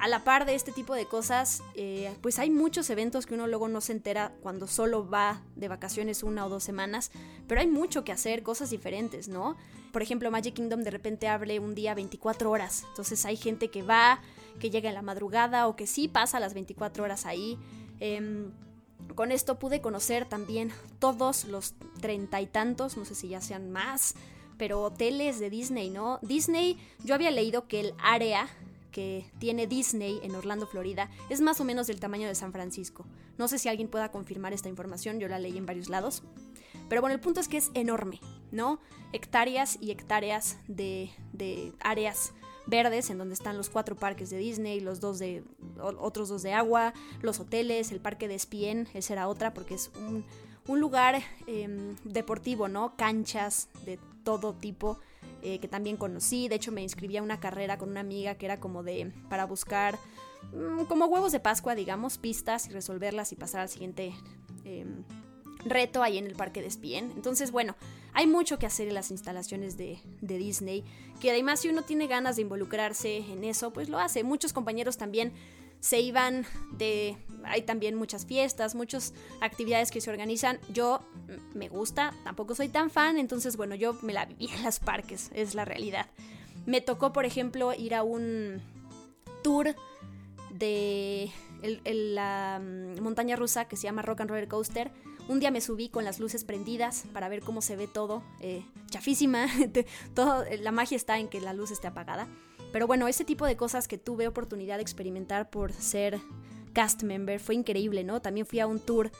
A la par de este tipo de cosas, eh, pues hay muchos eventos que uno luego no se entera cuando solo va de vacaciones una o dos semanas, pero hay mucho que hacer, cosas diferentes, ¿no? Por ejemplo, Magic Kingdom de repente abre un día 24 horas, entonces hay gente que va, que llega en la madrugada o que sí pasa las 24 horas ahí. Em, con esto pude conocer también todos los treinta y tantos, no sé si ya sean más, pero hoteles de Disney, ¿no? Disney, yo había leído que el área que tiene Disney en Orlando, Florida, es más o menos del tamaño de San Francisco. No sé si alguien pueda confirmar esta información, yo la leí en varios lados. Pero bueno, el punto es que es enorme, ¿no? Hectáreas y hectáreas de, de áreas verdes, en donde están los cuatro parques de Disney, los dos de otros dos de agua, los hoteles, el parque de Spien, esa era otra porque es un, lugar em, deportivo, ¿no? Canchas de todo tipo. Eh, que también conocí, de hecho me inscribí a una carrera con una amiga que era como de para buscar mm, como huevos de Pascua, digamos, pistas y resolverlas y pasar al siguiente em, reto ahí en el parque de Spien. Entonces, bueno, hay mucho que hacer en las instalaciones de, Disney, que además si uno tiene ganas de involucrarse en eso, pues lo hace. Muchos compañeros también se iban de... Hay también muchas fiestas, muchas actividades que se organizan. Yo me gusta, tampoco soy tan fan, entonces bueno, yo me la viví en los parques, es la realidad. Me tocó, por ejemplo, ir a un tour de la mm, montaña rusa que se llama Rock and Roller Coaster un día me subí con las luces prendidas para ver cómo se ve todo, eh, chafísima, todo, la magia está en que la luz esté apagada. Pero bueno, ese tipo de cosas que tuve oportunidad de experimentar por ser cast member fue increíble, ¿no? También fui a un tour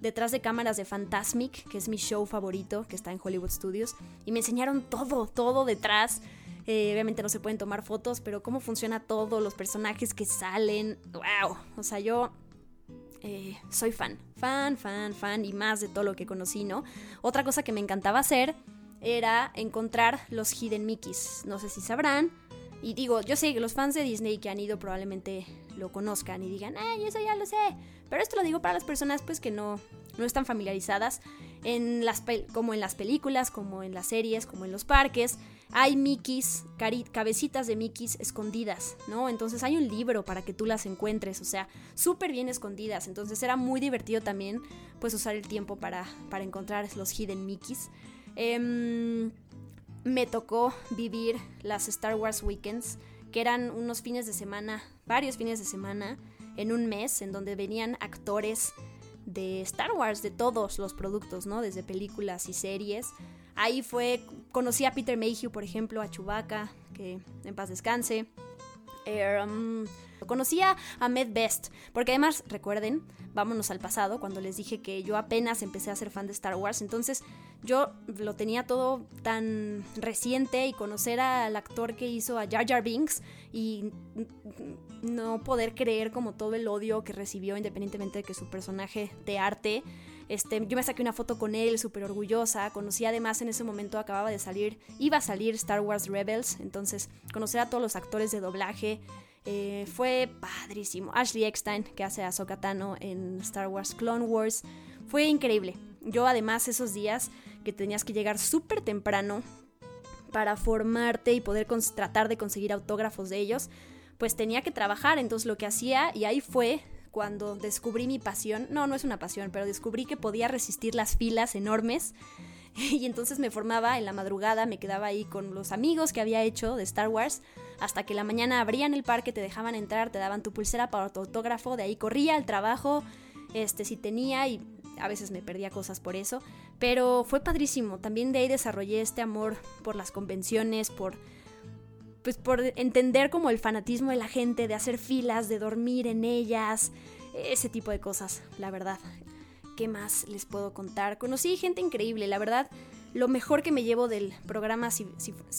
detrás de cámaras de Fantasmic, que es mi show favorito, que está en Hollywood Studios, y me enseñaron todo, todo detrás. Eh, obviamente no se pueden tomar fotos, pero cómo funciona todo, los personajes que salen. ¡Wow! O sea, yo eh, soy fan, fan, fan, fan y más de todo lo que conocí, ¿no? Otra cosa que me encantaba hacer era encontrar los Hidden Mickeys. No sé si sabrán. Y digo, yo sé que los fans de Disney que han ido probablemente lo conozcan y digan, ay, eso ya lo sé. Pero esto lo digo para las personas pues que no, no están familiarizadas en las como en las películas, como en las series, como en los parques hay Mickeys, cabecitas de Mickeys escondidas, ¿no? Entonces hay un libro para que tú las encuentres, o sea, súper bien escondidas. Entonces era muy divertido también, pues, usar el tiempo para, para encontrar los hidden Mickeys. Em, me tocó vivir las Star Wars Weekends, que eran unos fines de semana, varios fines de semana, en un mes, en donde venían actores de Star Wars, de todos los productos, ¿no? Desde películas y series. Ahí fue, conocí a Peter Mayhew, por ejemplo, a Chewbacca, que en paz descanse. Eh, um, conocía a Med Best, porque además, recuerden, vámonos al pasado, cuando les dije que yo apenas empecé a ser fan de Star Wars, entonces yo lo tenía todo tan reciente y conocer al actor que hizo a Jar Jar Binks y no poder creer como todo el odio que recibió independientemente de que su personaje de arte este, yo me saqué una foto con él, súper orgullosa. Conocí además en ese momento, acababa de salir, iba a salir Star Wars Rebels. Entonces, conocer a todos los actores de doblaje eh, fue padrísimo. Ashley Eckstein, que hace a Sokatano en Star Wars Clone Wars, fue increíble. Yo además esos días que tenías que llegar súper temprano para formarte y poder tratar de conseguir autógrafos de ellos, pues tenía que trabajar. Entonces lo que hacía, y ahí fue cuando descubrí mi pasión, no, no es una pasión, pero descubrí que podía resistir las filas enormes y entonces me formaba en la madrugada, me quedaba ahí con los amigos que había hecho de Star Wars, hasta que la mañana abrían el parque, te dejaban entrar, te daban tu pulsera para tu autógrafo, de ahí corría al trabajo, este si tenía y a veces me perdía cosas por eso, pero fue padrísimo, también de ahí desarrollé este amor por las convenciones, por pues por entender como el fanatismo de la gente, de hacer filas, de dormir en ellas, ese tipo de cosas, la verdad. ¿Qué más les puedo contar? Conocí gente increíble, la verdad. Lo mejor que me llevo del programa, si,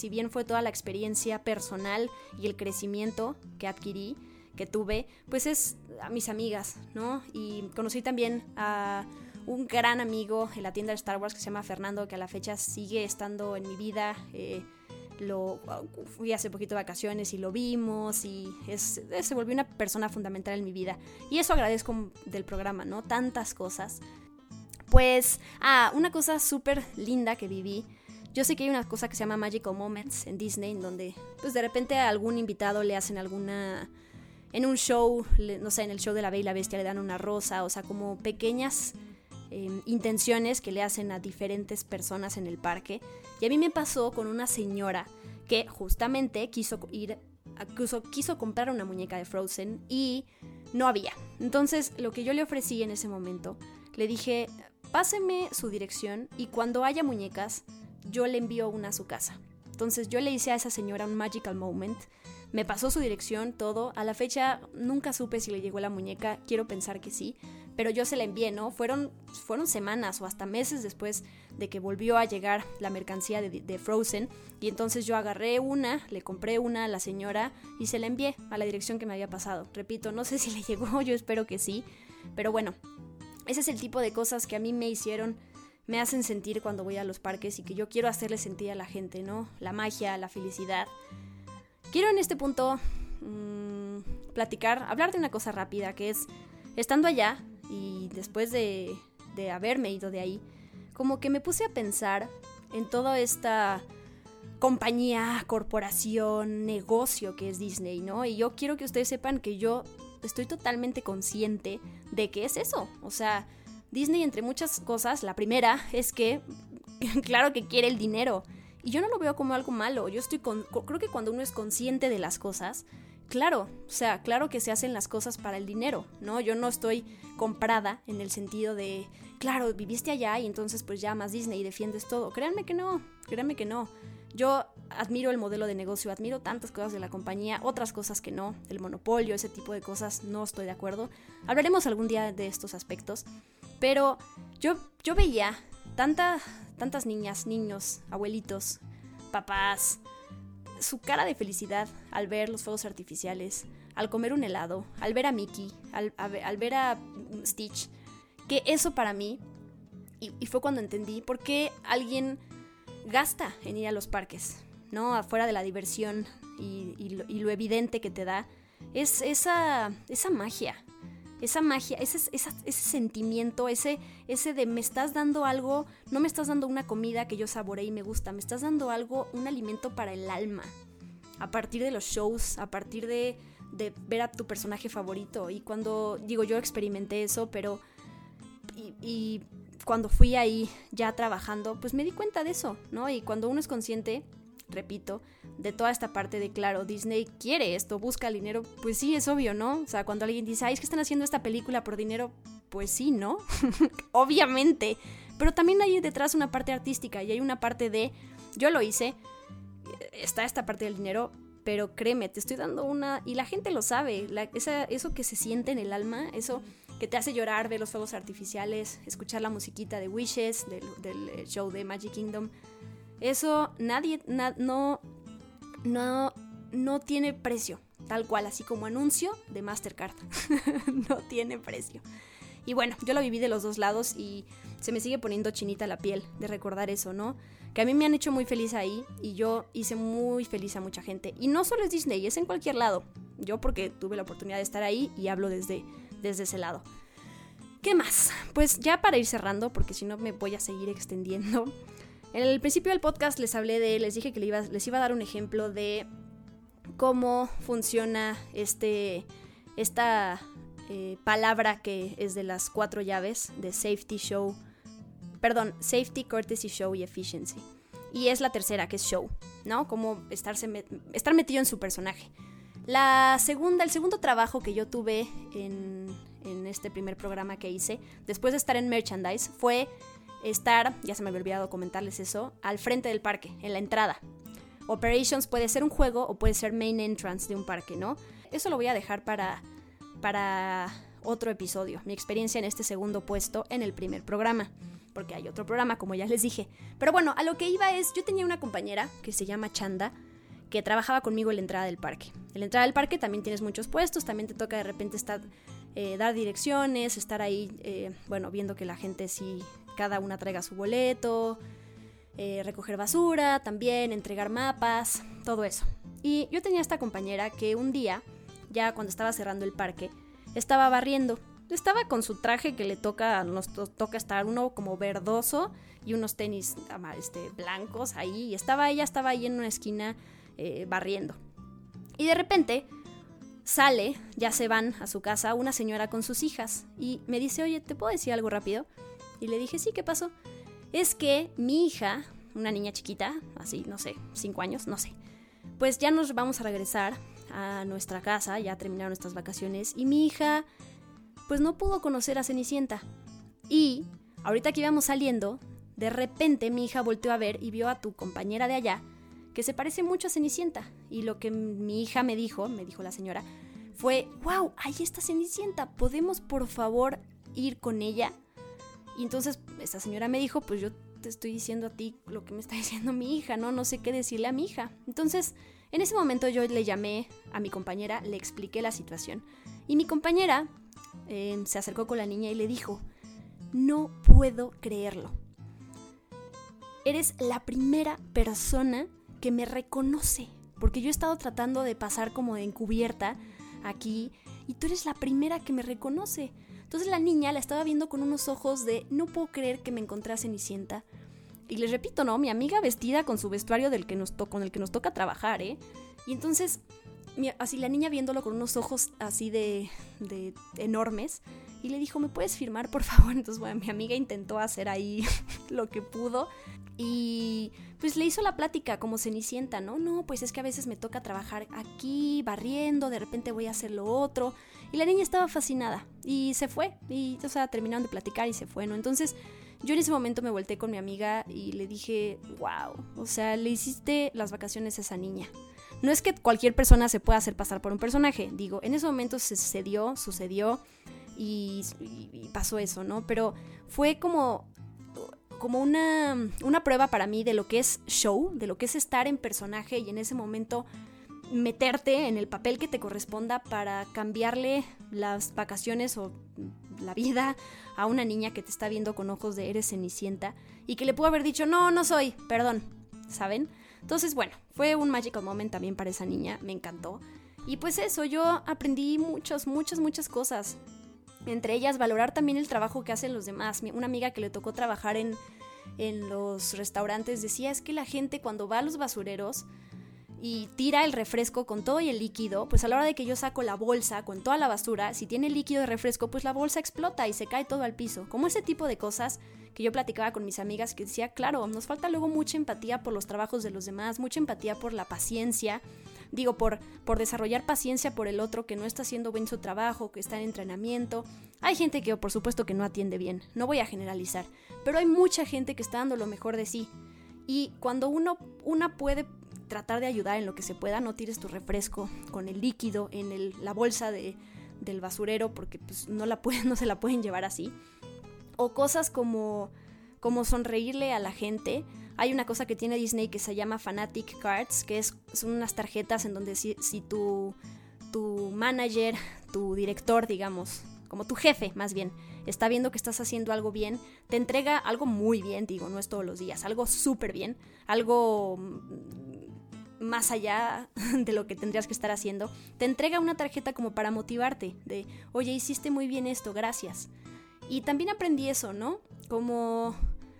bien fue toda la experiencia personal y el crecimiento que adquirí, que tuve, pues es a mis amigas, ¿no? Y conocí también a un gran amigo en la tienda de Star Wars que se llama Fernando, que a la fecha sigue estando en mi vida. Eh, lo fui hace poquito de vacaciones y lo vimos y es, se volvió una persona fundamental en mi vida. Y eso agradezco del programa, ¿no? Tantas cosas. Pues, ah, una cosa súper linda que viví. Yo sé que hay una cosa que se llama Magical Moments en Disney, en donde pues de repente a algún invitado le hacen alguna... En un show, no sé, en el show de la Bella y la Bestia le dan una rosa, o sea, como pequeñas em, intenciones que le hacen a diferentes personas en el parque. Y a mí me pasó con una señora que justamente quiso ir, quiso, quiso comprar una muñeca de Frozen y no había. Entonces, lo que yo le ofrecí en ese momento, le dije, páseme su dirección y cuando haya muñecas, yo le envío una a su casa. Entonces yo le hice a esa señora un magical moment. Me pasó su dirección, todo. A la fecha nunca supe si le llegó la muñeca, quiero pensar que sí, pero yo se la envié, ¿no? Fueron, fueron semanas o hasta meses después de que volvió a llegar la mercancía de, de, Frozen. Y entonces yo agarré una, le compré una a la señora y se la envié a la dirección que me había pasado. Repito, no sé si le llegó, yo espero que sí. Pero bueno, ese es el tipo de cosas que a mí me hicieron, me hacen sentir cuando voy a los parques y que yo quiero hacerle sentir a la gente, ¿no? La magia, la felicidad. Quiero en este punto mmm, platicar, hablar de una cosa rápida, que es, estando allá y después de, de haberme ido de ahí, como que me puse a pensar en toda esta compañía, corporación, negocio que es Disney, ¿no? Y yo quiero que ustedes sepan que yo estoy totalmente consciente de que es eso. O sea, Disney entre muchas cosas, la primera es que, claro que quiere el dinero. Y yo no lo veo como algo malo. Yo estoy con, creo que cuando uno es consciente de las cosas, claro, o sea, claro que se hacen las cosas para el dinero, ¿no? Yo no estoy comprada en el sentido de, claro, viviste allá y entonces pues llamas Disney y defiendes todo. Créanme que no, créanme que no. Yo admiro el modelo de negocio, admiro tantas cosas de la compañía, otras cosas que no, el monopolio, ese tipo de cosas, no estoy de acuerdo. Hablaremos algún día de estos aspectos, pero yo, yo veía tanta, tantas niñas, niños, abuelitos, papás, su cara de felicidad al ver los fuegos artificiales, al comer un helado, al ver a Mickey, al, ver a Stitch, que eso para mí, y, y fue cuando entendí por qué alguien gasta en ir a los parques, ¿no? Afuera de la diversión y, lo, evidente que te da, es esa, esa magia. Esa magia, ese, ese sentimiento, ese, ese de me estás dando algo, no me estás dando una comida que yo saboreé y me gusta, me estás dando algo, un alimento para el alma. A partir de los shows, a partir de, de ver a tu personaje favorito. Y cuando, digo, yo experimenté eso, pero... y cuando fui ahí ya trabajando, pues me di cuenta de eso, ¿no? Y cuando uno es consciente, repito, de toda esta parte de, claro, Disney quiere esto, busca el dinero, pues sí, es obvio, ¿no? O sea, cuando alguien dice, ay, es que están haciendo esta película por dinero, pues sí, ¿no? Obviamente. Pero también hay detrás una parte artística y hay una parte de, yo lo hice, está esta parte del dinero, pero créeme, te estoy dando una, y la gente lo sabe, eso que se siente en el alma, eso que te hace llorar ver los fuegos artificiales, escuchar la musiquita de Wishes, del, eh, show de Magic Kingdom. Eso nadie, no, no, no tiene precio, tal cual, así como anuncio de Mastercard. no tiene precio. Y bueno, yo lo viví de los dos lados y se me sigue poniendo chinita la piel de recordar eso, ¿no? Que a mí me han hecho muy feliz ahí y yo hice muy feliz a mucha gente. Y no solo es Disney, es en cualquier lado. Yo porque tuve la oportunidad de estar ahí y hablo desde desde ese lado. ¿Qué más? Pues ya para ir cerrando, porque si no me voy a seguir extendiendo. En el principio del podcast les hablé de, les dije que les iba, a dar un ejemplo de cómo funciona este, esta eh, palabra que es de las cuatro llaves de safety, show, perdón, safety, courtesy, show y efficiency. Y es la tercera, que es show, ¿no? Como estarse estar metido en su personaje. La segunda, el segundo trabajo que yo tuve en, este primer programa que hice, después de estar en merchandise, fue estar, ya se me había olvidado comentarles eso, al frente del parque, en la entrada. Operations puede ser un juego o puede ser main entrance de un parque, ¿no? Eso lo voy a dejar para, para otro episodio, mi experiencia en este segundo puesto en el primer programa, porque hay otro programa, como ya les dije. Pero bueno, a lo que iba es, yo tenía una compañera que se llama Chanda, que trabajaba conmigo en la entrada del parque. En la entrada del parque también tienes muchos puestos, también te toca de repente estar, eh, dar direcciones, estar ahí, eh, bueno, viendo que la gente sí, cada una traiga su boleto, eh, recoger basura, también entregar mapas, todo eso. Y yo tenía esta compañera que un día, ya cuando estaba cerrando el parque, estaba barriendo. Estaba con su traje que le toca, nos toca estar uno como verdoso y unos tenis este, blancos ahí. Y estaba ella, estaba ahí en una esquina eh, barriendo. Y de repente sale, ya se van a su casa, una señora con sus hijas. Y me dice, oye, ¿te puedo decir algo rápido? Y le dije, sí, ¿qué pasó? Es que mi hija, una niña chiquita, así, no sé, cinco años, no sé. Pues ya nos vamos a regresar a nuestra casa, ya terminaron nuestras vacaciones. Y mi hija, pues no pudo conocer a Cenicienta. Y ahorita que íbamos saliendo, de repente mi hija volteó a ver y vio a tu compañera de allá que se parece mucho a Cenicienta. Y lo que mi hija me dijo, me dijo la señora, fue, wow, ahí está Cenicienta, ¿podemos por favor ir con ella? Y entonces esa señora me dijo, pues yo te estoy diciendo a ti lo que me está diciendo mi hija, ¿no? No sé qué decirle a mi hija. Entonces, en ese momento yo le llamé a mi compañera, le expliqué la situación. Y mi compañera eh, se acercó con la niña y le dijo, no puedo creerlo. Eres la primera persona que me reconoce. Porque yo he estado tratando de pasar como de encubierta aquí y tú eres la primera que me reconoce. Entonces la niña la estaba viendo con unos ojos de no puedo creer que me encontré a Cenicienta. Y les repito, ¿no? Mi amiga vestida con su vestuario del que nos con el que nos toca trabajar, ¿eh? Y entonces, así la niña viéndolo con unos ojos así de, de enormes. Y le dijo, ¿me puedes firmar, por favor? Entonces, bueno, mi amiga intentó hacer ahí lo que pudo. Y pues le hizo la plática como Cenicienta, ¿no? No, pues es que a veces me toca trabajar aquí, barriendo, de repente voy a hacer lo otro. Y la niña estaba fascinada y se fue. Y, o sea, terminaron de platicar y se fue, ¿no? Entonces, yo en ese momento me volteé con mi amiga y le dije, wow, o sea, le hiciste las vacaciones a esa niña. No es que cualquier persona se pueda hacer pasar por un personaje, digo, en ese momento se sucedió, sucedió y, y pasó eso, ¿no? Pero fue como como una, una prueba para mí de lo que es show, de lo que es estar en personaje y en ese momento meterte en el papel que te corresponda para cambiarle las vacaciones o la vida a una niña que te está viendo con ojos de eres cenicienta y que le pudo haber dicho, no, no soy, perdón, ¿saben? Entonces, bueno, fue un magical moment también para esa niña, me encantó. Y pues eso, yo aprendí muchas, muchas, muchas cosas. Entre ellas, valorar también el trabajo que hacen los demás. Una amiga que le tocó trabajar en, en los restaurantes decía es que la gente cuando va a los basureros y tira el refresco con todo y el líquido, pues a la hora de que yo saco la bolsa con toda la basura, si tiene líquido de refresco, pues la bolsa explota y se cae todo al piso. Como ese tipo de cosas que yo platicaba con mis amigas que decía, claro, nos falta luego mucha empatía por los trabajos de los demás, mucha empatía por la paciencia digo, por, por desarrollar paciencia por el otro que no está haciendo bien su trabajo, que está en entrenamiento. Hay gente que por supuesto que no atiende bien, no voy a generalizar, pero hay mucha gente que está dando lo mejor de sí. Y cuando uno una puede tratar de ayudar en lo que se pueda, no tires tu refresco con el líquido en la bolsa de, del basurero porque pues, no, la pueden, no se la pueden llevar así. O cosas como, como sonreírle a la gente hay una cosa que tiene Disney que se llama Fanatic Cards, que es, son unas tarjetas en donde si, si tu, tu manager, tu director, digamos, como tu jefe más bien, está viendo que estás haciendo algo bien, te entrega algo muy bien, digo, no es todos los días, algo súper bien, algo más allá de lo que tendrías que estar haciendo, te entrega una tarjeta como para motivarte, de, oye, hiciste muy bien esto, gracias. Y también aprendí eso, ¿no? Como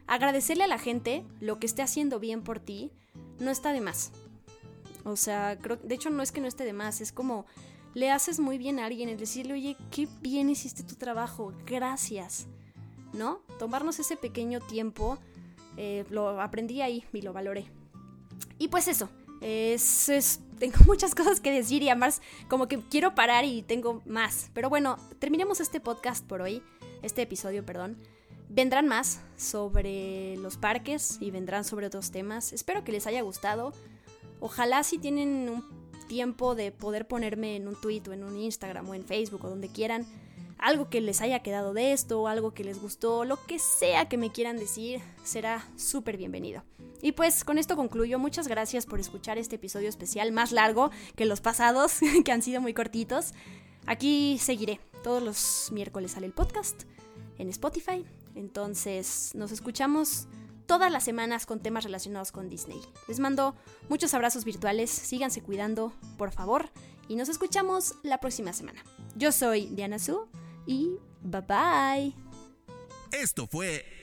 agradecerle a la gente lo que esté haciendo bien por ti no está de más. O sea, creo, de hecho no es que no esté de más, es como le haces muy bien a alguien el decirle, oye, qué bien hiciste tu trabajo, gracias. ¿No? Tomarnos ese pequeño tiempo, eh, lo aprendí ahí y lo valoré. Y pues eso, es, tengo muchas cosas que decir y además como que quiero parar y tengo más. Pero bueno, terminemos este podcast por hoy, este episodio, perdón. Vendrán más sobre los parques y vendrán sobre otros temas. Espero que les haya gustado. Ojalá si tienen un tiempo de poder ponerme en un tweet o en un Instagram o en Facebook o donde quieran algo que les haya quedado de esto, algo que les gustó, lo que sea que me quieran decir, será súper bienvenido. Y pues con esto concluyo. Muchas gracias por escuchar este episodio especial más largo que los pasados, que han sido muy cortitos. Aquí seguiré. Todos los miércoles sale el podcast en Spotify. Entonces nos escuchamos todas las semanas con temas relacionados con Disney. Les mando muchos abrazos virtuales. Síganse cuidando, por favor. Y nos escuchamos la próxima semana. Yo soy Diana Su y bye bye. Esto fue